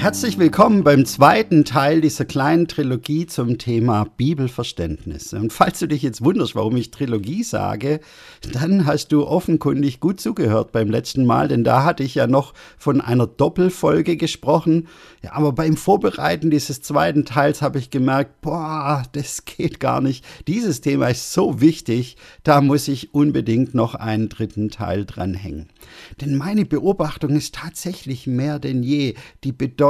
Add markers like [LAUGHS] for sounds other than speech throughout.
herzlich willkommen beim zweiten Teil dieser kleinen Trilogie zum Thema Bibelverständnis. Und falls du dich jetzt wunderst, warum ich Trilogie sage, dann hast du offenkundig gut zugehört beim letzten Mal, denn da hatte ich ja noch von einer Doppelfolge gesprochen. Ja, aber beim Vorbereiten dieses zweiten Teils habe ich gemerkt, boah, das geht gar nicht. Dieses Thema ist so wichtig, da muss ich unbedingt noch einen dritten Teil dranhängen. Denn meine Beobachtung ist tatsächlich mehr denn je, die Bedeutung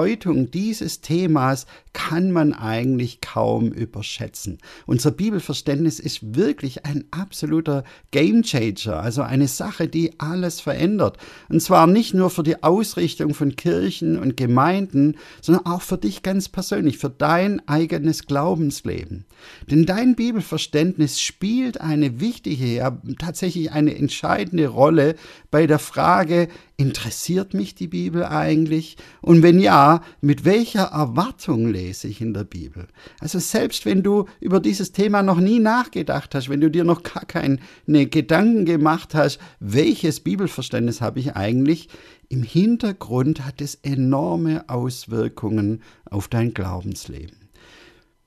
dieses Themas kann man eigentlich kaum überschätzen. Unser Bibelverständnis ist wirklich ein absoluter Gamechanger, also eine Sache, die alles verändert. Und zwar nicht nur für die Ausrichtung von Kirchen und Gemeinden, sondern auch für dich ganz persönlich, für dein eigenes Glaubensleben. Denn dein Bibelverständnis spielt eine wichtige, ja tatsächlich eine entscheidende Rolle bei der Frage, interessiert mich die Bibel eigentlich? Und wenn ja, mit welcher Erwartung lese ich in der Bibel? Also selbst wenn du über dieses Thema noch nie nachgedacht hast, wenn du dir noch gar keine Gedanken gemacht hast, welches Bibelverständnis habe ich eigentlich, im Hintergrund hat es enorme Auswirkungen auf dein Glaubensleben.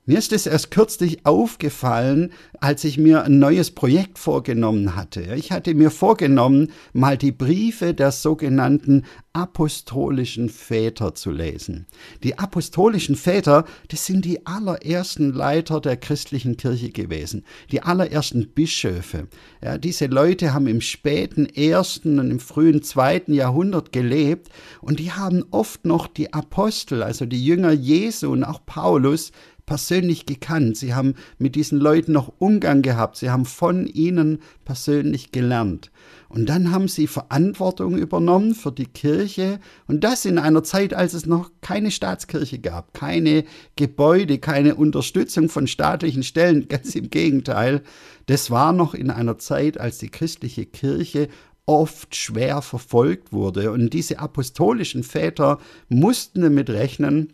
Mir ist es erst kürzlich aufgefallen, als ich mir ein neues Projekt vorgenommen hatte. Ich hatte mir vorgenommen, mal die Briefe der sogenannten apostolischen Väter zu lesen. Die apostolischen Väter, das sind die allerersten Leiter der christlichen Kirche gewesen, die allerersten Bischöfe. Ja, diese Leute haben im späten ersten und im frühen zweiten Jahrhundert gelebt und die haben oft noch die Apostel, also die Jünger Jesu und auch Paulus, persönlich gekannt, sie haben mit diesen Leuten noch Umgang gehabt, sie haben von ihnen persönlich gelernt. Und dann haben sie Verantwortung übernommen für die Kirche. Und das in einer Zeit, als es noch keine Staatskirche gab, keine Gebäude, keine Unterstützung von staatlichen Stellen, [LAUGHS] ganz im Gegenteil. Das war noch in einer Zeit, als die christliche Kirche oft schwer verfolgt wurde. Und diese apostolischen Väter mussten damit rechnen,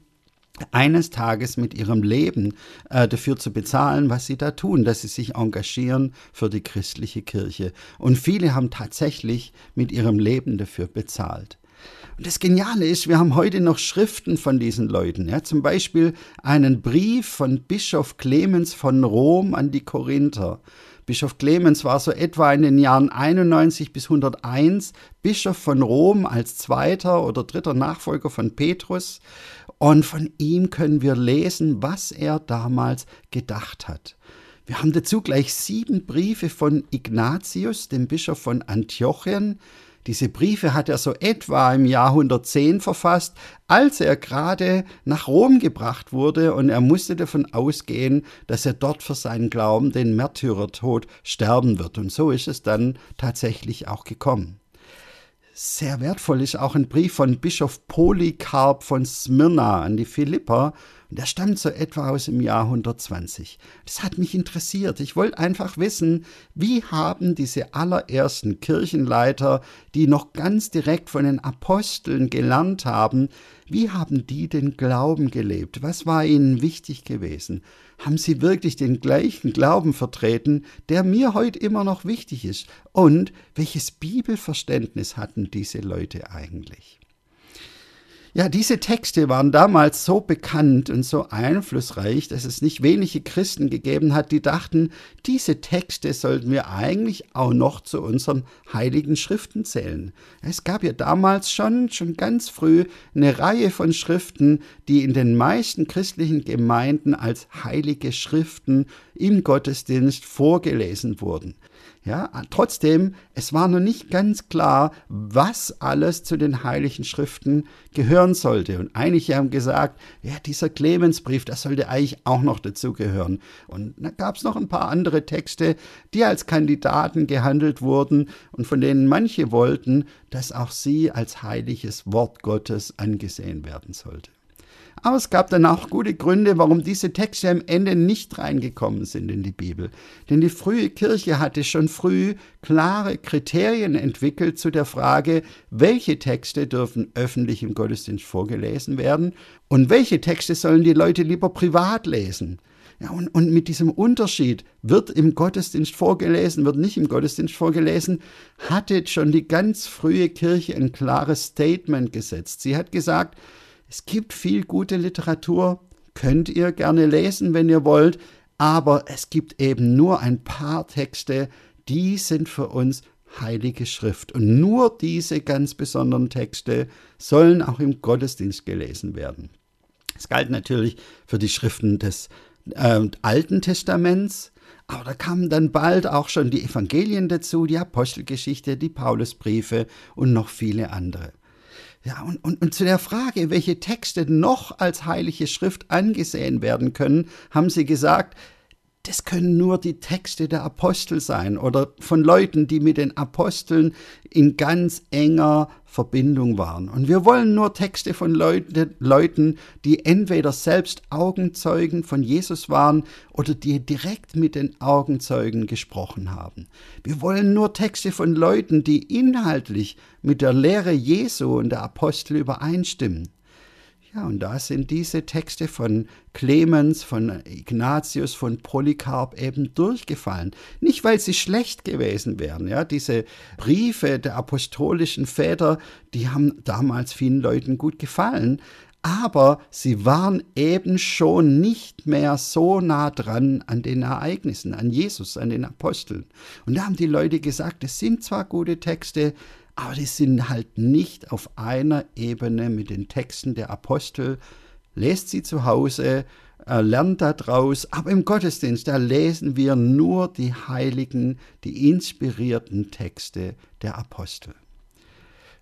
eines Tages mit ihrem Leben äh, dafür zu bezahlen, was sie da tun, dass sie sich engagieren für die christliche Kirche. Und viele haben tatsächlich mit ihrem Leben dafür bezahlt. Und das Geniale ist, wir haben heute noch Schriften von diesen Leuten. Ja, zum Beispiel einen Brief von Bischof Clemens von Rom an die Korinther. Bischof Clemens war so etwa in den Jahren 91 bis 101 Bischof von Rom als zweiter oder dritter Nachfolger von Petrus. Und von ihm können wir lesen, was er damals gedacht hat. Wir haben dazu gleich sieben Briefe von Ignatius, dem Bischof von Antiochien. Diese Briefe hat er so etwa im Jahr 110 verfasst, als er gerade nach Rom gebracht wurde und er musste davon ausgehen, dass er dort für seinen Glauben den Märtyrertod sterben wird. Und so ist es dann tatsächlich auch gekommen. Sehr wertvoll ist auch ein Brief von Bischof Polycarp von Smyrna an die Philipper. Und der stammt so etwa aus dem Jahr 120. Das hat mich interessiert. Ich wollte einfach wissen, wie haben diese allerersten Kirchenleiter, die noch ganz direkt von den Aposteln gelernt haben, wie haben die den Glauben gelebt? Was war ihnen wichtig gewesen? Haben sie wirklich den gleichen Glauben vertreten, der mir heute immer noch wichtig ist? Und welches Bibelverständnis hatten diese Leute eigentlich? Ja, diese Texte waren damals so bekannt und so einflussreich, dass es nicht wenige Christen gegeben hat, die dachten, diese Texte sollten wir eigentlich auch noch zu unseren heiligen Schriften zählen. Es gab ja damals schon, schon ganz früh eine Reihe von Schriften, die in den meisten christlichen Gemeinden als heilige Schriften im Gottesdienst vorgelesen wurden. Ja, trotzdem, es war noch nicht ganz klar, was alles zu den Heiligen Schriften gehören sollte. Und einige haben gesagt, ja, dieser Clemensbrief, das sollte eigentlich auch noch dazu gehören. Und da gab es noch ein paar andere Texte, die als Kandidaten gehandelt wurden und von denen manche wollten, dass auch sie als heiliges Wort Gottes angesehen werden sollte. Aber es gab dann auch gute Gründe, warum diese Texte am Ende nicht reingekommen sind in die Bibel. Denn die frühe Kirche hatte schon früh klare Kriterien entwickelt zu der Frage, welche Texte dürfen öffentlich im Gottesdienst vorgelesen werden und welche Texte sollen die Leute lieber privat lesen. Ja, und, und mit diesem Unterschied, wird im Gottesdienst vorgelesen, wird nicht im Gottesdienst vorgelesen, hatte schon die ganz frühe Kirche ein klares Statement gesetzt. Sie hat gesagt, Es gibt viel gute Literatur, könnt ihr gerne lesen, wenn ihr wollt, aber es gibt eben nur ein paar Texte, die sind für uns heilige Schrift. Und nur diese ganz besonderen Texte sollen auch im Gottesdienst gelesen werden. Es galt natürlich für die Schriften des äh, Alten Testaments, aber da kamen dann bald auch schon die Evangelien dazu, die Apostelgeschichte, die Paulusbriefe und noch viele andere. Ja, und, und, und zu der Frage, welche Texte noch als heilige Schrift angesehen werden können, haben sie gesagt, das können nur die Texte der Apostel sein oder von Leuten, die mit den Aposteln in ganz enger Verbindung waren. Und wir wollen nur Texte von Leute, Leuten, die entweder selbst Augenzeugen von Jesus waren oder die direkt mit den Augenzeugen gesprochen haben. Wir wollen nur Texte von Leuten, die inhaltlich mit der Lehre Jesu und der Apostel übereinstimmen. Ja, und da sind diese Texte von Clemens, von Ignatius, von Polycarp eben durchgefallen. Nicht, weil sie schlecht gewesen wären. Ja, diese Briefe der apostolischen Väter, die haben damals vielen Leuten gut gefallen. Aber sie waren eben schon nicht mehr so nah dran an den Ereignissen, an Jesus, an den Aposteln. Und da haben die Leute gesagt, es sind zwar gute Texte, aber die sind halt nicht auf einer Ebene mit den Texten der Apostel. Lest sie zu Hause, äh, lernt daraus, aber im Gottesdienst, da lesen wir nur die heiligen, die inspirierten Texte der Apostel.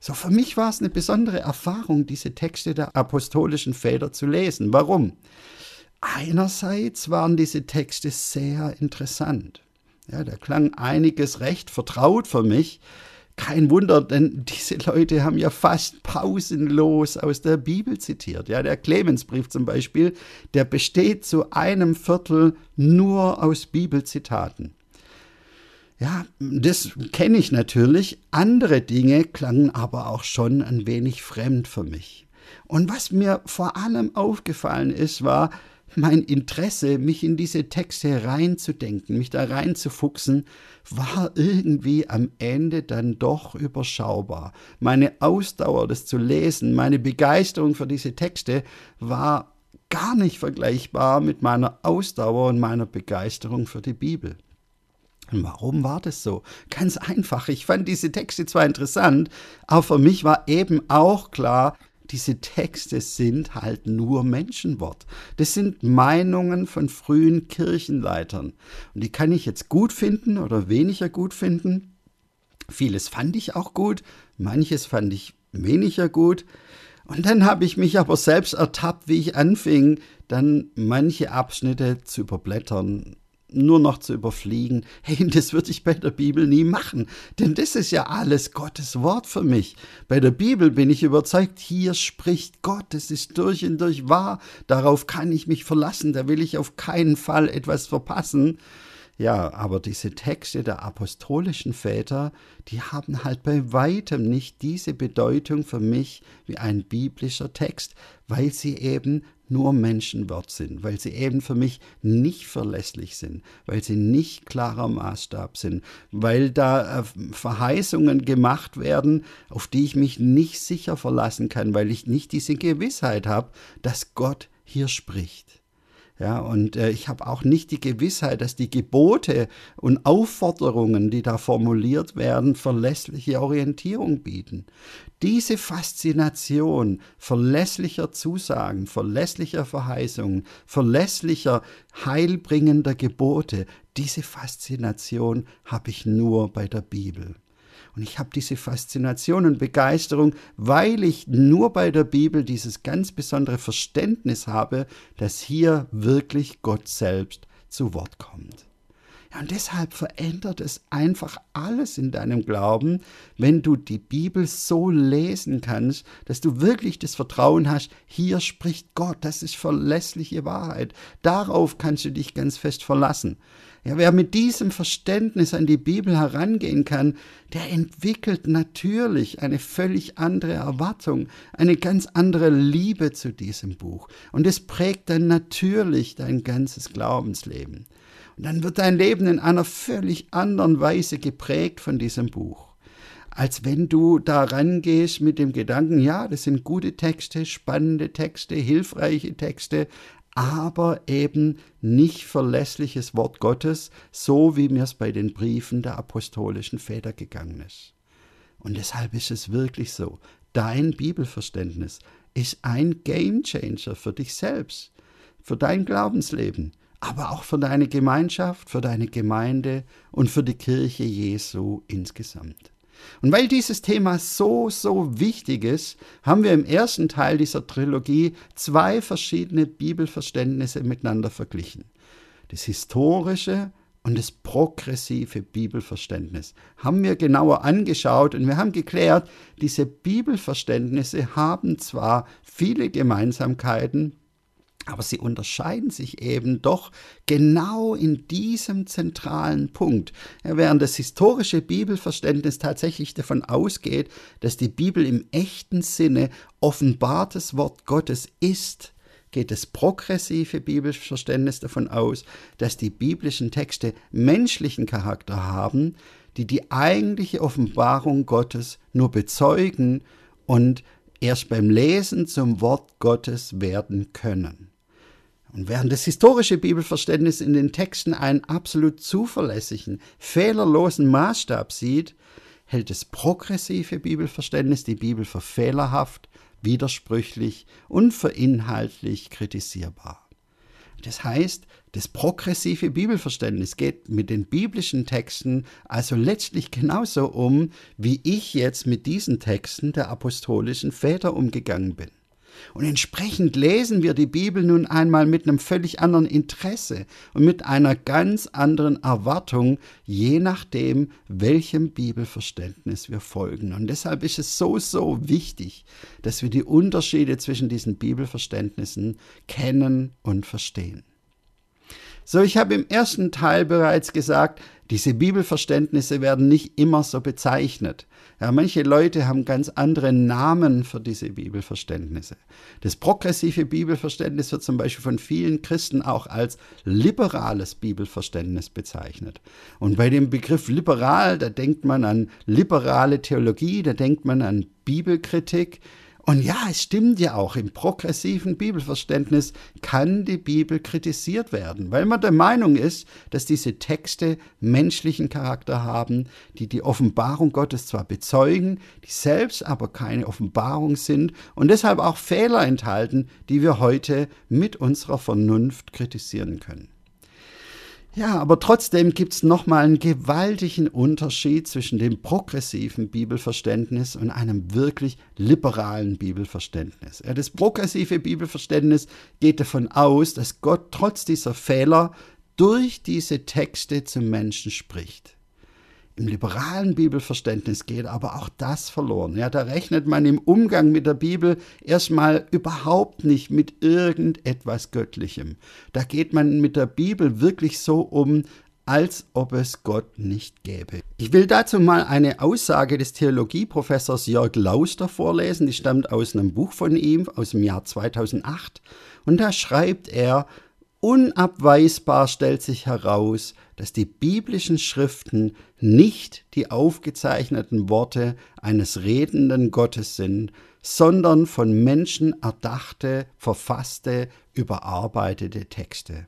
So, für mich war es eine besondere Erfahrung, diese Texte der apostolischen Väter zu lesen. Warum? Einerseits waren diese Texte sehr interessant. Ja, da klang einiges recht vertraut für mich, kein Wunder, denn diese Leute haben ja fast pausenlos aus der Bibel zitiert. Ja, der Clemensbrief zum Beispiel, der besteht zu einem Viertel nur aus Bibelzitaten. Ja, das kenne ich natürlich. Andere Dinge klangen aber auch schon ein wenig fremd für mich. Und was mir vor allem aufgefallen ist, war, mein Interesse, mich in diese Texte reinzudenken, mich da reinzufuchsen, war irgendwie am Ende dann doch überschaubar. Meine Ausdauer, das zu lesen, meine Begeisterung für diese Texte war gar nicht vergleichbar mit meiner Ausdauer und meiner Begeisterung für die Bibel. Und warum war das so? Ganz einfach. Ich fand diese Texte zwar interessant, aber für mich war eben auch klar, diese Texte sind halt nur Menschenwort. Das sind Meinungen von frühen Kirchenleitern. Und die kann ich jetzt gut finden oder weniger gut finden. Vieles fand ich auch gut, manches fand ich weniger gut. Und dann habe ich mich aber selbst ertappt, wie ich anfing, dann manche Abschnitte zu überblättern nur noch zu überfliegen. Hey, [LAUGHS] das würde ich bei der Bibel nie machen, denn das ist ja alles Gottes Wort für mich. Bei der Bibel bin ich überzeugt, hier spricht Gott, es ist durch und durch wahr, darauf kann ich mich verlassen, da will ich auf keinen Fall etwas verpassen. Ja, aber diese Texte der apostolischen Väter, die haben halt bei weitem nicht diese Bedeutung für mich wie ein biblischer Text, weil sie eben nur Menschenwort sind, weil sie eben für mich nicht verlässlich sind, weil sie nicht klarer Maßstab sind, weil da äh, Verheißungen gemacht werden, auf die ich mich nicht sicher verlassen kann, weil ich nicht diese Gewissheit habe, dass Gott hier spricht. Ja, und äh, ich habe auch nicht die Gewissheit, dass die Gebote und Aufforderungen, die da formuliert werden, verlässliche Orientierung bieten. Diese Faszination verlässlicher Zusagen, verlässlicher Verheißungen, verlässlicher heilbringender Gebote, diese Faszination habe ich nur bei der Bibel. Und ich habe diese Faszination und Begeisterung, weil ich nur bei der Bibel dieses ganz besondere Verständnis habe, dass hier wirklich Gott selbst zu Wort kommt. Ja, und deshalb verändert es einfach alles in deinem Glauben, wenn du die Bibel so lesen kannst, dass du wirklich das Vertrauen hast, hier spricht Gott, das ist verlässliche Wahrheit. Darauf kannst du dich ganz fest verlassen. Ja, wer mit diesem Verständnis an die Bibel herangehen kann, der entwickelt natürlich eine völlig andere Erwartung, eine ganz andere Liebe zu diesem Buch. Und es prägt dann natürlich dein ganzes Glaubensleben. Und dann wird dein Leben in einer völlig anderen Weise geprägt von diesem Buch. als wenn du da rangehst mit dem Gedanken, ja, das sind gute Texte, spannende Texte, hilfreiche Texte, aber eben nicht verlässliches Wort Gottes, so wie mir es bei den Briefen der apostolischen Väter gegangen ist. Und deshalb ist es wirklich so, dein Bibelverständnis ist ein Gamechanger für dich selbst, für dein Glaubensleben, aber auch für deine Gemeinschaft, für deine Gemeinde und für die Kirche Jesu insgesamt. Und weil dieses Thema so, so wichtig ist, haben wir im ersten Teil dieser Trilogie zwei verschiedene Bibelverständnisse miteinander verglichen. Das historische und das progressive Bibelverständnis haben wir genauer angeschaut und wir haben geklärt, diese Bibelverständnisse haben zwar viele Gemeinsamkeiten, aber sie unterscheiden sich eben doch genau in diesem zentralen Punkt. während das historische Bibelverständnis tatsächlich davon ausgeht, dass die Bibel im echten Sinne offenbartes Wort Gottes ist, geht das progressive Bibelverständnis davon aus, dass die biblischen Texte menschlichen Charakter haben, die die eigentliche Offenbarung Gottes nur bezeugen und erst beim Lesen zum Wort Gottes werden können. Und während das historische Bibelverständnis in den Texten einen absolut zuverlässigen, fehlerlosen Maßstab sieht, hält das progressive Bibelverständnis die Bibel für fehlerhaft, widersprüchlich und für inhaltlich kritisierbar. Das heißt, das progressive Bibelverständnis geht mit den biblischen Texten also letztlich genauso um, wie ich jetzt mit diesen Texten der apostolischen Väter umgegangen bin. Und entsprechend lesen wir die Bibel nun einmal mit einem völlig anderen Interesse und mit einer ganz anderen Erwartung, je nachdem, welchem Bibelverständnis wir folgen. Und deshalb ist es so, so wichtig, dass wir die Unterschiede zwischen diesen Bibelverständnissen kennen und verstehen. So, ich habe im ersten Teil bereits gesagt, diese Bibelverständnisse werden nicht immer so bezeichnet. Ja, manche Leute haben ganz andere Namen für diese Bibelverständnisse. Das progressive Bibelverständnis wird zum Beispiel von vielen Christen auch als liberales Bibelverständnis bezeichnet. Und bei dem Begriff liberal, da denkt man an liberale Theologie, da denkt man an Bibelkritik. Und ja, es stimmt ja auch, im progressiven Bibelverständnis kann die Bibel kritisiert werden, weil man der Meinung ist, dass diese Texte menschlichen Charakter haben, die die Offenbarung Gottes zwar bezeugen, die selbst aber keine Offenbarung sind und deshalb auch Fehler enthalten, die wir heute mit unserer Vernunft kritisieren können. Ja, aber trotzdem gibt es nochmal einen gewaltigen Unterschied zwischen dem progressiven Bibelverständnis und einem wirklich liberalen Bibelverständnis. Ja, das progressive Bibelverständnis geht davon aus, dass Gott trotz dieser Fehler durch diese Texte zum Menschen spricht. Im liberalen Bibelverständnis geht aber auch das verloren. Ja, da rechnet man im Umgang mit der Bibel erstmal überhaupt nicht mit irgendetwas Göttlichem. Da geht man mit der Bibel wirklich so um, als ob es Gott nicht gäbe. Ich will dazu mal eine Aussage des Theologieprofessors Jörg Lauster vorlesen, die stammt aus einem Buch von ihm aus dem Jahr 2008 und da schreibt er, Unabweisbar stellt sich heraus, dass die biblischen Schriften nicht die aufgezeichneten Worte eines redenden Gottes sind, sondern von Menschen erdachte, verfasste, überarbeitete Texte.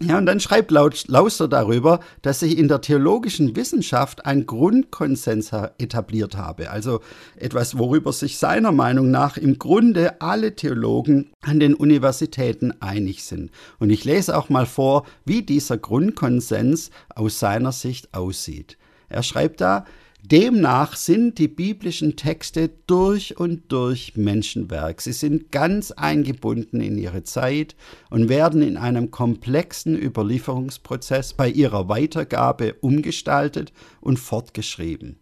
Ja, und dann schreibt Lauster darüber, dass sich in der theologischen Wissenschaft ein Grundkonsens etabliert habe, also etwas, worüber sich seiner Meinung nach im Grunde alle Theologen an den Universitäten einig sind. Und ich lese auch mal vor, wie dieser Grundkonsens aus seiner Sicht aussieht. Er schreibt da, Demnach sind die biblischen Texte durch und durch Menschenwerk. Sie sind ganz eingebunden in ihre Zeit und werden in einem komplexen Überlieferungsprozess bei ihrer Weitergabe umgestaltet und fortgeschrieben.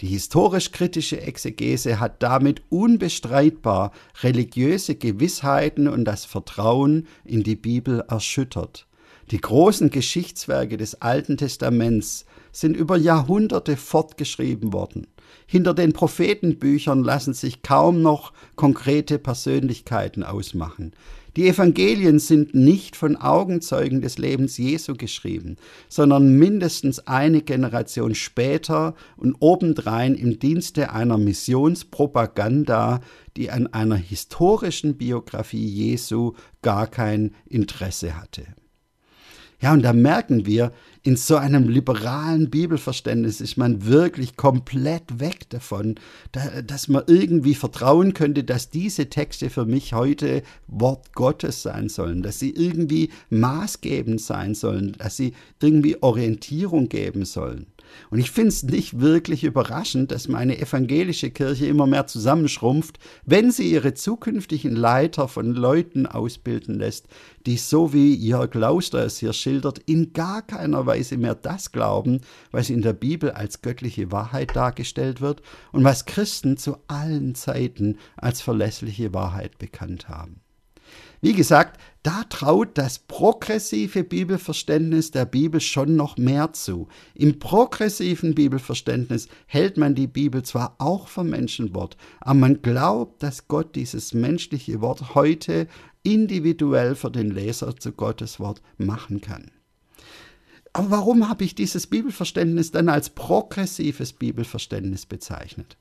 Die historisch-kritische Exegese hat damit unbestreitbar religiöse Gewissheiten und das Vertrauen in die Bibel erschüttert. Die großen Geschichtswerke des Alten Testaments sind über Jahrhunderte fortgeschrieben worden. Hinter den Prophetenbüchern lassen sich kaum noch konkrete Persönlichkeiten ausmachen. Die Evangelien sind nicht von Augenzeugen des Lebens Jesu geschrieben, sondern mindestens eine Generation später und obendrein im Dienste einer Missionspropaganda, die an einer historischen Biografie Jesu gar kein Interesse hatte. Ja, und da merken wir, in so einem liberalen Bibelverständnis ist man wirklich komplett weg davon, da, dass man irgendwie vertrauen könnte, dass diese Texte für mich heute Wort Gottes sein sollen, dass sie irgendwie maßgebend sein sollen, dass sie irgendwie Orientierung geben sollen. Und ich finde es nicht wirklich überraschend, dass meine evangelische Kirche immer mehr zusammenschrumpft, wenn sie ihre zukünftigen Leiter von Leuten ausbilden lässt, die so wie Jörg Lauster es hier schildert, in gar keiner Weise mehr das glauben, was in der Bibel als göttliche Wahrheit dargestellt wird und was Christen zu allen Zeiten als verlässliche Wahrheit bekannt haben. Wie gesagt, da traut das progressive Bibelverständnis der Bibel schon noch mehr zu. Im progressiven Bibelverständnis hält man die Bibel zwar auch für Menschenwort, aber man glaubt, dass Gott dieses menschliche Wort heute individuell für den Leser zu Gottes Wort machen kann. Aber warum habe ich dieses Bibelverständnis dann als progressives Bibelverständnis bezeichnet?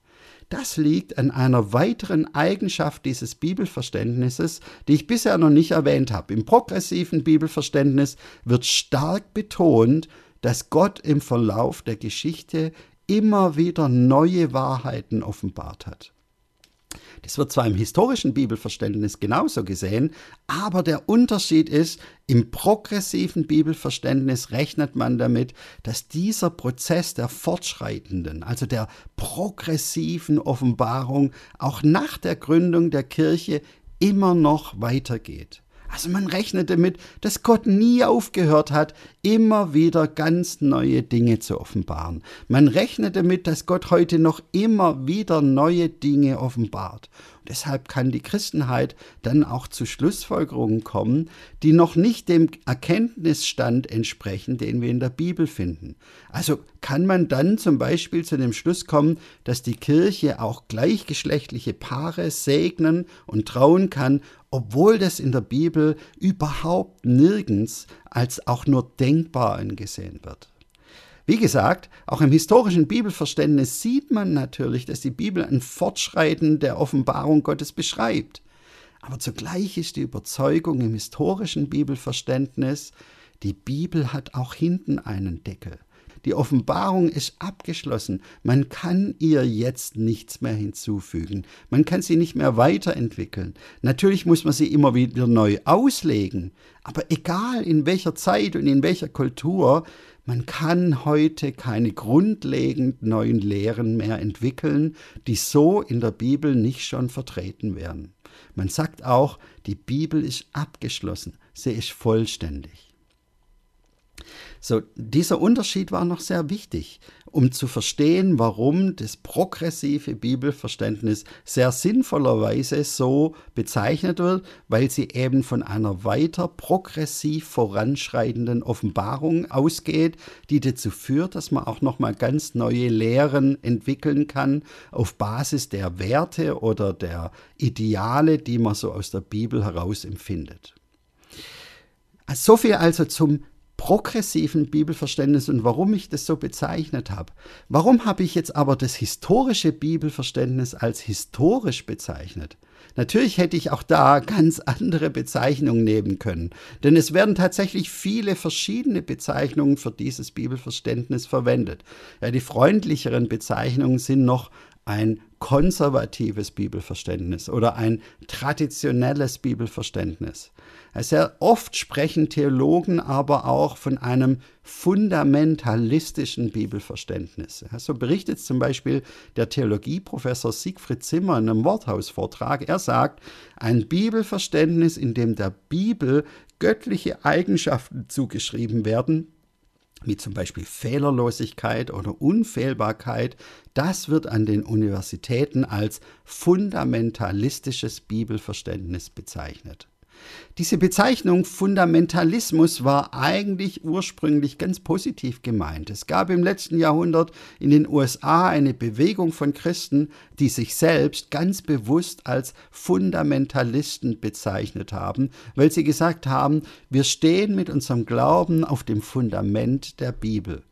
Das liegt an einer weiteren Eigenschaft dieses Bibelverständnisses, die ich bisher noch nicht erwähnt habe. Im progressiven Bibelverständnis wird stark betont, dass Gott im Verlauf der Geschichte immer wieder neue Wahrheiten offenbart hat. Das wird zwar im historischen Bibelverständnis genauso gesehen, aber der Unterschied ist, im progressiven Bibelverständnis rechnet man damit, dass dieser Prozess der fortschreitenden, also der progressiven Offenbarung auch nach der Gründung der Kirche immer noch weitergeht. Also man rechnet damit, dass Gott nie aufgehört hat, immer wieder ganz neue Dinge zu offenbaren. Man rechnet damit, dass Gott heute noch immer wieder neue Dinge offenbart. Deshalb kann die Christenheit dann auch zu Schlussfolgerungen kommen, die noch nicht dem Erkenntnisstand entsprechen, den wir in der Bibel finden. Also kann man dann zum Beispiel zu dem Schluss kommen, dass die Kirche auch gleichgeschlechtliche Paare segnen und trauen kann, obwohl das in der Bibel überhaupt nirgends als auch nur denkbar angesehen wird. Wie gesagt, auch im historischen Bibelverständnis sieht man natürlich, dass die Bibel ein Fortschreiten der Offenbarung Gottes beschreibt. Aber zugleich ist die Überzeugung im historischen Bibelverständnis, die Bibel hat auch hinten einen Deckel. Die Offenbarung ist abgeschlossen. Man kann ihr jetzt nichts mehr hinzufügen. Man kann sie nicht mehr weiterentwickeln. Natürlich muss man sie immer wieder neu auslegen. Aber egal in welcher Zeit und in welcher Kultur, man kann heute keine grundlegend neuen Lehren mehr entwickeln, die so in der Bibel nicht schon vertreten werden. Man sagt auch, die Bibel ist abgeschlossen, sie ist vollständig. So, dieser Unterschied war noch sehr wichtig, um zu verstehen, warum das progressive Bibelverständnis sehr sinnvollerweise so bezeichnet wird, weil sie eben von einer weiter progressiv voranschreitenden Offenbarung ausgeht, die dazu führt, dass man auch noch mal ganz neue Lehren entwickeln kann auf Basis der Werte oder der Ideale, die man so aus der Bibel heraus empfindet. So viel also zum progressiven Bibelverständnis und warum ich das so bezeichnet habe. Warum habe ich jetzt aber das historische Bibelverständnis als historisch bezeichnet? Natürlich hätte ich auch da ganz andere Bezeichnungen nehmen können, denn es werden tatsächlich viele verschiedene Bezeichnungen für dieses Bibelverständnis verwendet. Ja, die freundlicheren Bezeichnungen sind noch ein konservatives Bibelverständnis oder ein traditionelles Bibelverständnis. Sehr oft sprechen Theologen aber auch von einem fundamentalistischen Bibelverständnis. So berichtet zum Beispiel der Theologieprofessor Siegfried Zimmer in einem Worthausvortrag. Er sagt, ein Bibelverständnis, in dem der Bibel göttliche Eigenschaften zugeschrieben werden, wie zum Beispiel Fehlerlosigkeit oder Unfehlbarkeit, das wird an den Universitäten als fundamentalistisches Bibelverständnis bezeichnet. Diese Bezeichnung Fundamentalismus war eigentlich ursprünglich ganz positiv gemeint. Es gab im letzten Jahrhundert in den USA eine Bewegung von Christen, die sich selbst ganz bewusst als Fundamentalisten bezeichnet haben, weil sie gesagt haben, wir stehen mit unserem Glauben auf dem Fundament der Bibel.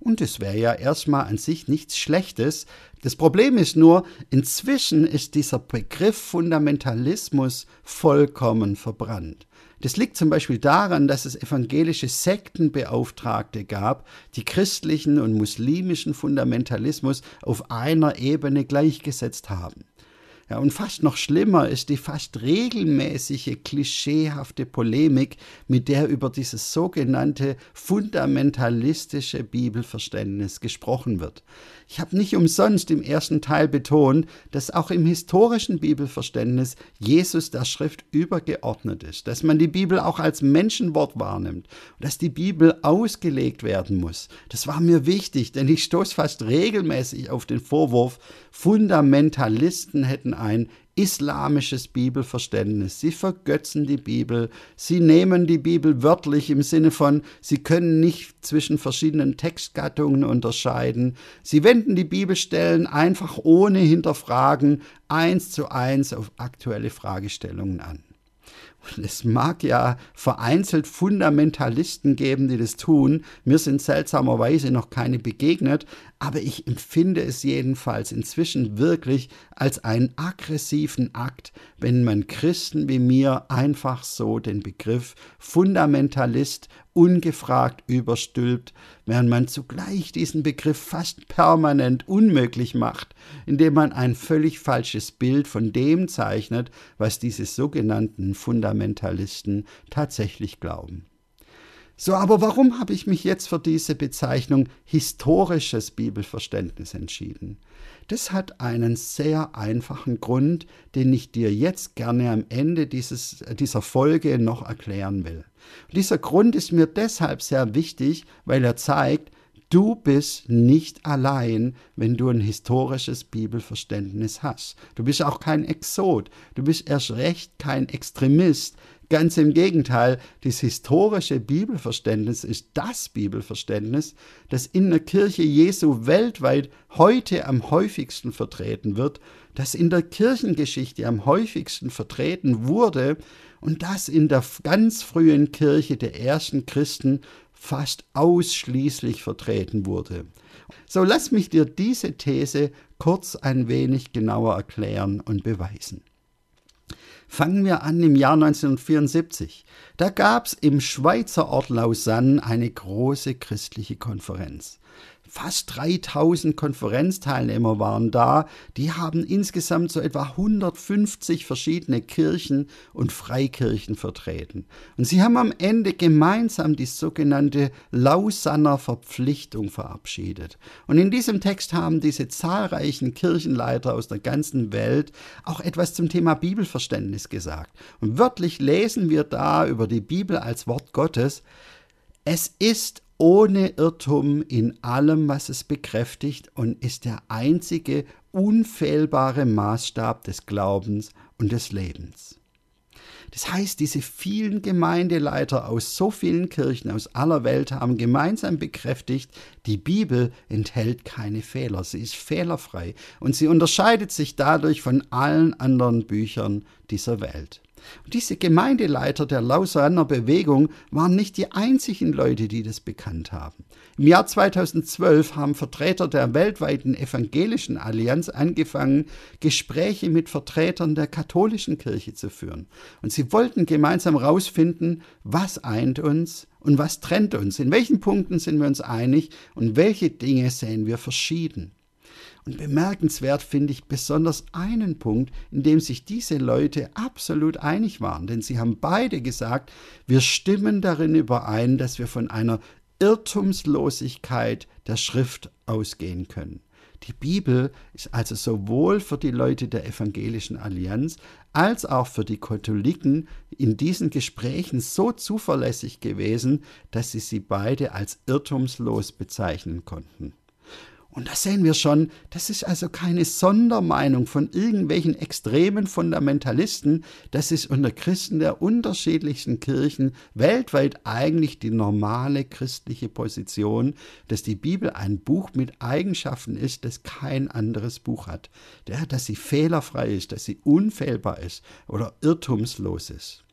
Und es wäre ja erstmal an sich nichts Schlechtes. Das Problem ist nur, inzwischen ist dieser Begriff Fundamentalismus vollkommen verbrannt. Das liegt zum Beispiel daran, dass es evangelische Sektenbeauftragte gab, die christlichen und muslimischen Fundamentalismus auf einer Ebene gleichgesetzt haben. Ja, und fast noch schlimmer ist die fast regelmäßige klischeehafte Polemik, mit der über dieses sogenannte fundamentalistische Bibelverständnis gesprochen wird. Ich habe nicht umsonst im ersten Teil betont, dass auch im historischen Bibelverständnis Jesus der Schrift übergeordnet ist, dass man die Bibel auch als Menschenwort wahrnimmt und dass die Bibel ausgelegt werden muss. Das war mir wichtig, denn ich stoße fast regelmäßig auf den Vorwurf, Fundamentalisten hätten ein islamisches Bibelverständnis. Sie vergötzen die Bibel, sie nehmen die Bibel wörtlich im Sinne von, sie können nicht zwischen verschiedenen Textgattungen unterscheiden, sie wenden die Bibelstellen einfach ohne Hinterfragen eins zu eins auf aktuelle Fragestellungen an. Es mag ja vereinzelt Fundamentalisten geben, die das tun. Mir sind seltsamerweise noch keine begegnet, aber ich empfinde es jedenfalls inzwischen wirklich als einen aggressiven Akt, wenn man Christen wie mir einfach so den Begriff Fundamentalist ungefragt überstülpt, während man zugleich diesen Begriff fast permanent unmöglich macht, indem man ein völlig falsches Bild von dem zeichnet, was diese sogenannten Fundamentalisten tatsächlich glauben. So, aber warum habe ich mich jetzt für diese Bezeichnung historisches Bibelverständnis entschieden? Das hat einen sehr einfachen Grund, den ich dir jetzt gerne am Ende dieses, dieser Folge noch erklären will. Und dieser Grund ist mir deshalb sehr wichtig, weil er zeigt, Du bist nicht allein, wenn du ein historisches Bibelverständnis hast. Du bist auch kein Exot. Du bist erst recht kein Extremist, Ganz im Gegenteil, das historische Bibelverständnis ist das Bibelverständnis, das in der Kirche Jesu weltweit heute am häufigsten vertreten wird, das in der Kirchengeschichte am häufigsten vertreten wurde und das in der ganz frühen Kirche der ersten Christen fast ausschließlich vertreten wurde. So lass mich dir diese These kurz ein wenig genauer erklären und beweisen. Fangen wir an im Jahr 1974. Da gab es im Schweizer Ort Lausanne eine große christliche Konferenz. Fast 3000 Konferenzteilnehmer waren da. Die haben insgesamt so etwa 150 verschiedene Kirchen und Freikirchen vertreten. Und sie haben am Ende gemeinsam die sogenannte Lausanner Verpflichtung verabschiedet. Und in diesem Text haben diese zahlreichen Kirchenleiter aus der ganzen Welt auch etwas zum Thema Bibelverständnis gesagt. Und wörtlich lesen wir da über die Bibel als Wort Gottes. Es ist ohne Irrtum in allem, was es bekräftigt und ist der einzige unfehlbare Maßstab des Glaubens und des Lebens. Das heißt, diese vielen Gemeindeleiter aus so vielen Kirchen aus aller Welt haben gemeinsam bekräftigt, die Bibel enthält keine Fehler, sie ist fehlerfrei und sie unterscheidet sich dadurch von allen anderen Büchern dieser Welt. Und diese Gemeindeleiter der Lausanner Bewegung waren nicht die einzigen Leute, die das bekannt haben. Im Jahr 2012 haben Vertreter der weltweiten evangelischen Allianz angefangen, Gespräche mit Vertretern der katholischen Kirche zu führen. Und sie wollten gemeinsam herausfinden, was eint uns und was trennt uns, in welchen Punkten sind wir uns einig und welche Dinge sehen wir verschieden. Bemerkenswert finde ich besonders einen Punkt, in dem sich diese Leute absolut einig waren. Denn sie haben beide gesagt, wir stimmen darin überein, dass wir von einer Irrtumslosigkeit der Schrift ausgehen können. Die Bibel ist also sowohl für die Leute der evangelischen Allianz als auch für die Katholiken in diesen Gesprächen so zuverlässig gewesen, dass sie sie beide als irrtumslos bezeichnen konnten. Und da sehen wir schon, das ist also keine Sondermeinung von irgendwelchen extremen Fundamentalisten, das ist unter Christen der unterschiedlichsten Kirchen weltweit eigentlich die normale christliche Position, dass die Bibel ein Buch mit Eigenschaften ist, das kein anderes Buch hat. Der, dass sie fehlerfrei ist, dass sie unfehlbar ist oder irrtumslos ist.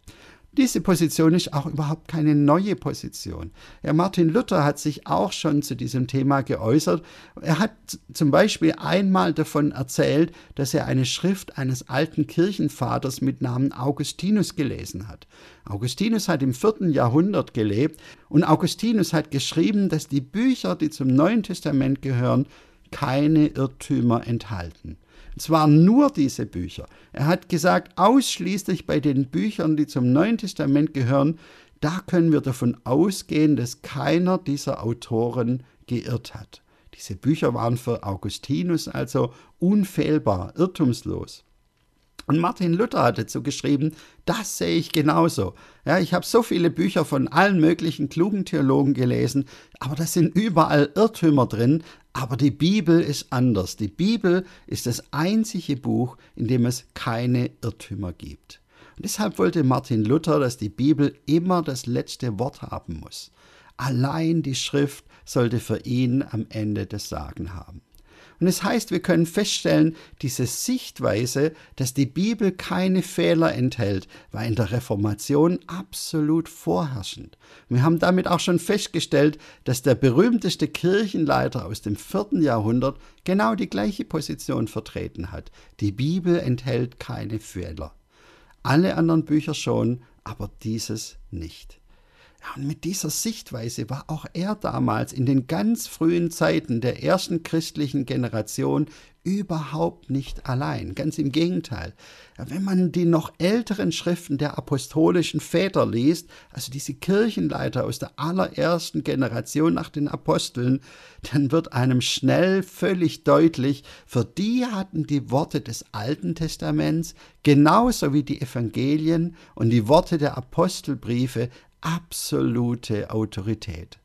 Diese Position ist auch überhaupt keine neue Position. Ja, Martin Luther hat sich auch schon zu diesem Thema geäußert. Er hat zum Beispiel einmal davon erzählt, dass er eine Schrift eines alten Kirchenvaters mit Namen Augustinus gelesen hat. Augustinus hat im vierten Jahrhundert gelebt und Augustinus hat geschrieben, dass die Bücher, die zum Neuen Testament gehören, keine Irrtümer enthalten. Es waren nur diese Bücher. Er hat gesagt, ausschließlich bei den Büchern, die zum Neuen Testament gehören, da können wir davon ausgehen, dass keiner dieser Autoren geirrt hat. Diese Bücher waren für Augustinus also unfehlbar, irrtumslos. Und Martin Luther hat dazu geschrieben, das sehe ich genauso. Ja, ich habe so viele Bücher von allen möglichen klugen Theologen gelesen, aber da sind überall Irrtümer drin. Aber die Bibel ist anders. Die Bibel ist das einzige Buch, in dem es keine Irrtümer gibt. Und deshalb wollte Martin Luther, dass die Bibel immer das letzte Wort haben muss. Allein die Schrift sollte für ihn am Ende das Sagen haben. Und es heißt, wir können feststellen, diese Sichtweise, dass die Bibel keine Fehler enthält, war in der Reformation absolut vorherrschend. Wir haben damit auch schon festgestellt, dass der berühmteste Kirchenleiter aus dem vierten Jahrhundert genau die gleiche Position vertreten hat. Die Bibel enthält keine Fehler. Alle anderen Bücher schon, aber dieses nicht. Und mit dieser Sichtweise war auch er damals in den ganz frühen Zeiten der ersten christlichen Generation überhaupt nicht allein. Ganz im Gegenteil. Wenn man die noch älteren Schriften der apostolischen Väter liest, also diese Kirchenleiter aus der allerersten Generation nach den Aposteln, dann wird einem schnell völlig deutlich, für die hatten die Worte des Alten Testaments genauso wie die Evangelien und die Worte der Apostelbriefe absolute Autorität.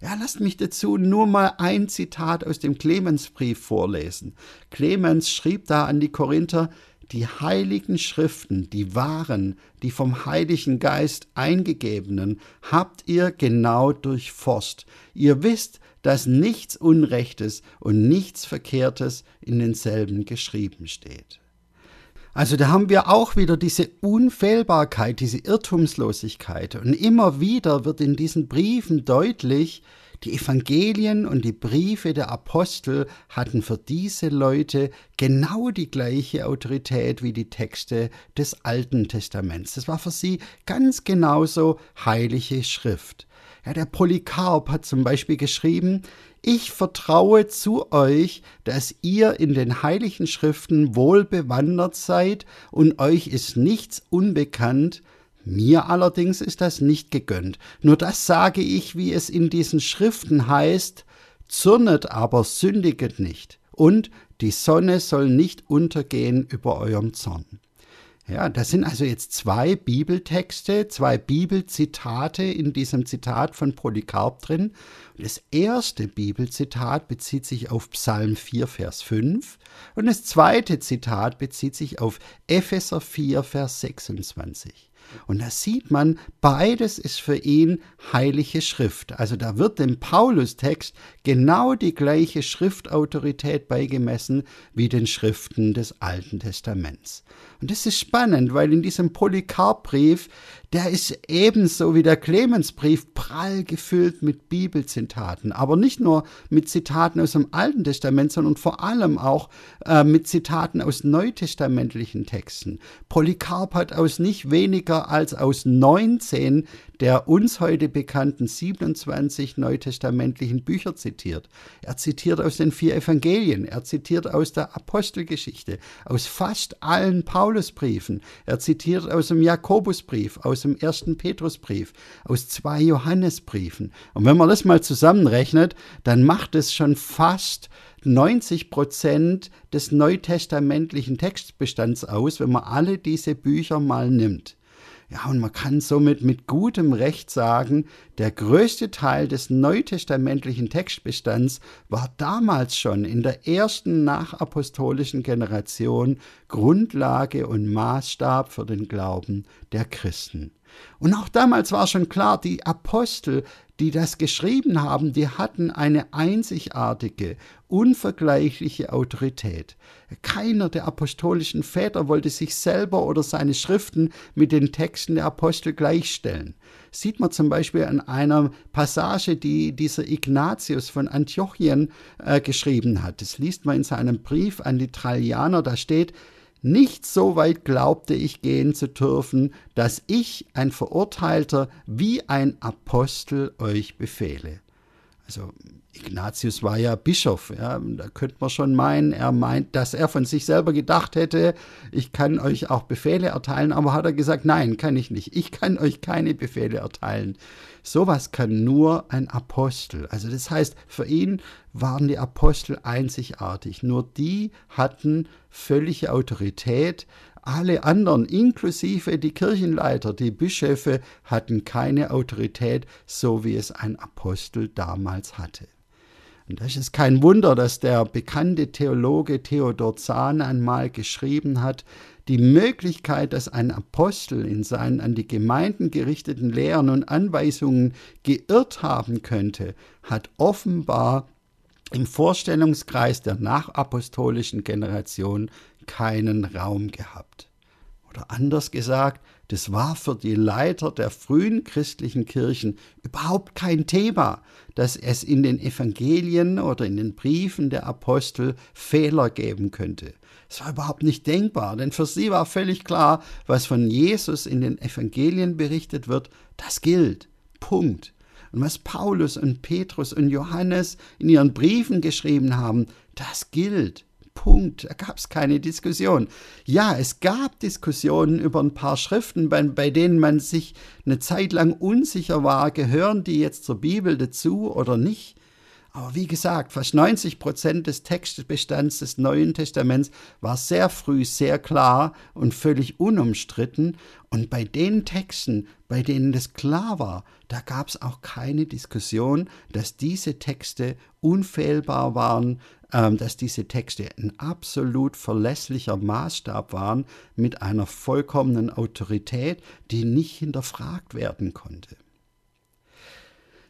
Ja, lasst mich dazu nur mal ein Zitat aus dem Clemensbrief vorlesen. Clemens schrieb da an die Korinther, die heiligen Schriften, die wahren, die vom Heiligen Geist eingegebenen, habt ihr genau durchforst. Ihr wisst, dass nichts Unrechtes und nichts Verkehrtes in denselben geschrieben steht. Also da haben wir auch wieder diese Unfehlbarkeit, diese Irrtumslosigkeit. Und immer wieder wird in diesen Briefen deutlich, die Evangelien und die Briefe der Apostel hatten für diese Leute genau die gleiche Autorität wie die Texte des Alten Testaments. Das war für sie ganz genauso heilige Schrift. Ja, der Polycarp hat zum Beispiel geschrieben, ich vertraue zu euch, dass ihr in den heiligen Schriften wohl bewandert seid und euch ist nichts unbekannt, mir allerdings ist das nicht gegönnt. Nur das sage ich, wie es in diesen Schriften heißt, zürnet aber sündiget nicht, und die Sonne soll nicht untergehen über eurem Zorn. Ja, das sind also jetzt zwei Bibeltexte, zwei Bibelzitate in diesem Zitat von Polycarp drin. Das erste Bibelzitat bezieht sich auf Psalm 4, Vers 5 und das zweite Zitat bezieht sich auf Epheser 4, Vers 26. Und da sieht man, beides ist für ihn heilige Schrift. Also da wird dem Paulus-Text genau die gleiche Schriftautorität beigemessen wie den Schriften des Alten Testaments. Und das ist spannend, weil in diesem Polycarp-Brief, der ist ebenso wie der Clemensbrief prall gefüllt mit Bibelzitaten. Aber nicht nur mit Zitaten aus dem Alten Testament, sondern vor allem auch äh, mit Zitaten aus neutestamentlichen Texten. Polycarp hat aus nicht weniger als aus 19 der uns heute bekannten 27 neutestamentlichen Bücher zitiert. Er zitiert aus den vier Evangelien, er zitiert aus der Apostelgeschichte, aus fast allen Paulusbriefen, er zitiert aus dem Jakobusbrief, aus dem ersten Petrusbrief, aus zwei Johannesbriefen. Und wenn man das mal zusammenrechnet, dann macht es schon fast 90 Prozent des neutestamentlichen Textbestands aus, wenn man alle diese Bücher mal nimmt. Ja, und man kann somit mit gutem Recht sagen, der größte Teil des neutestamentlichen Textbestands war damals schon in der ersten nachapostolischen Generation Grundlage und Maßstab für den Glauben der Christen. Und auch damals war schon klar, die Apostel, die das geschrieben haben, die hatten eine einzigartige, unvergleichliche Autorität. Keiner der apostolischen Väter wollte sich selber oder seine Schriften mit den Texten der Apostel gleichstellen. Sieht man zum Beispiel an einer Passage, die dieser Ignatius von Antiochien äh, geschrieben hat. Das liest man in seinem Brief an die Trallianer, da steht, nicht so weit glaubte ich gehen zu dürfen, dass ich, ein Verurteilter, wie ein Apostel euch befehle. Also Ignatius war ja Bischof, ja, da könnte man schon meinen, er meint, dass er von sich selber gedacht hätte, ich kann euch auch Befehle erteilen, aber hat er gesagt, nein, kann ich nicht, ich kann euch keine Befehle erteilen. Sowas kann nur ein Apostel. Also das heißt, für ihn waren die Apostel einzigartig, nur die hatten völlige Autorität, alle anderen, inklusive die Kirchenleiter, die Bischöfe, hatten keine Autorität, so wie es ein Apostel damals hatte. Und das ist kein Wunder, dass der bekannte Theologe Theodor Zahn einmal geschrieben hat, die Möglichkeit, dass ein Apostel in seinen an die Gemeinden gerichteten Lehren und Anweisungen geirrt haben könnte, hat offenbar im Vorstellungskreis der nachapostolischen Generation keinen Raum gehabt. Oder anders gesagt, das war für die Leiter der frühen christlichen Kirchen überhaupt kein Thema, dass es in den Evangelien oder in den Briefen der Apostel Fehler geben könnte. Es war überhaupt nicht denkbar, denn für sie war völlig klar, was von Jesus in den Evangelien berichtet wird, das gilt. Punkt. Und was Paulus und Petrus und Johannes in ihren Briefen geschrieben haben, das gilt. Punkt. Da gab es keine Diskussion. Ja, es gab Diskussionen über ein paar Schriften, bei, bei denen man sich eine Zeit lang unsicher war, gehören die jetzt zur Bibel dazu oder nicht. Aber wie gesagt, fast 90 Prozent des Textbestands des Neuen Testaments war sehr früh sehr klar und völlig unumstritten. Und bei den Texten, bei denen das klar war, da gab es auch keine Diskussion, dass diese Texte unfehlbar waren, dass diese Texte ein absolut verlässlicher Maßstab waren mit einer vollkommenen Autorität, die nicht hinterfragt werden konnte.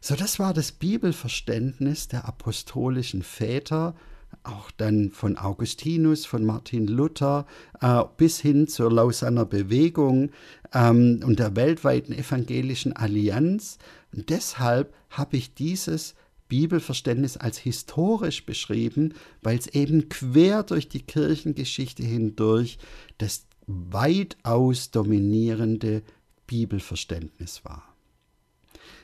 So, das war das Bibelverständnis der apostolischen Väter, auch dann von Augustinus, von Martin Luther äh, bis hin zur Lausanner Bewegung ähm, und der weltweiten evangelischen Allianz. Und deshalb habe ich dieses Bibelverständnis als historisch beschrieben, weil es eben quer durch die Kirchengeschichte hindurch das weitaus dominierende Bibelverständnis war.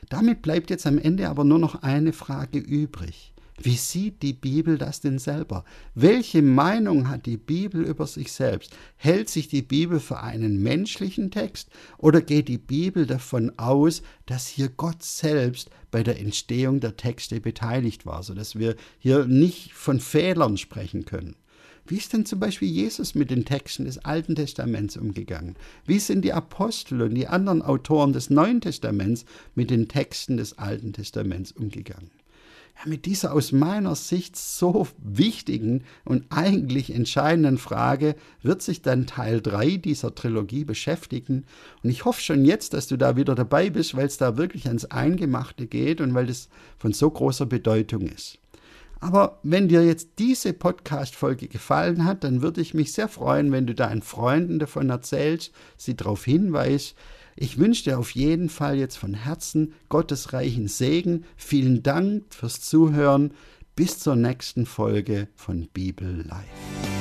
Damit bleibt jetzt am Ende aber nur noch eine Frage übrig. Wie sieht die Bibel das denn selber? Welche Meinung hat die Bibel über sich selbst? Hält sich die Bibel für einen menschlichen Text oder geht die Bibel davon aus, dass hier Gott selbst bei der Entstehung der Texte beteiligt war, sodass wir hier nicht von Fehlern sprechen können? Wie ist denn zum Beispiel Jesus mit den Texten des Alten Testaments umgegangen? Wie sind die Apostel und die anderen Autoren des Neuen Testaments mit den Texten des Alten Testaments umgegangen? Ja, mit dieser aus meiner Sicht so wichtigen und eigentlich entscheidenden Frage wird sich dann Teil 3 dieser Trilogie beschäftigen. Und ich hoffe schon jetzt, dass du da wieder dabei bist, weil es da wirklich ans Eingemachte geht und weil es von so großer Bedeutung ist. Aber wenn dir jetzt diese Podcast-Folge gefallen hat, dann würde ich mich sehr freuen, wenn du deinen Freunden davon erzählst, sie darauf hinweist. Ich wünsche dir auf jeden Fall jetzt von Herzen Gottes reichen Segen. Vielen Dank fürs Zuhören. Bis zur nächsten Folge von Bibel Live.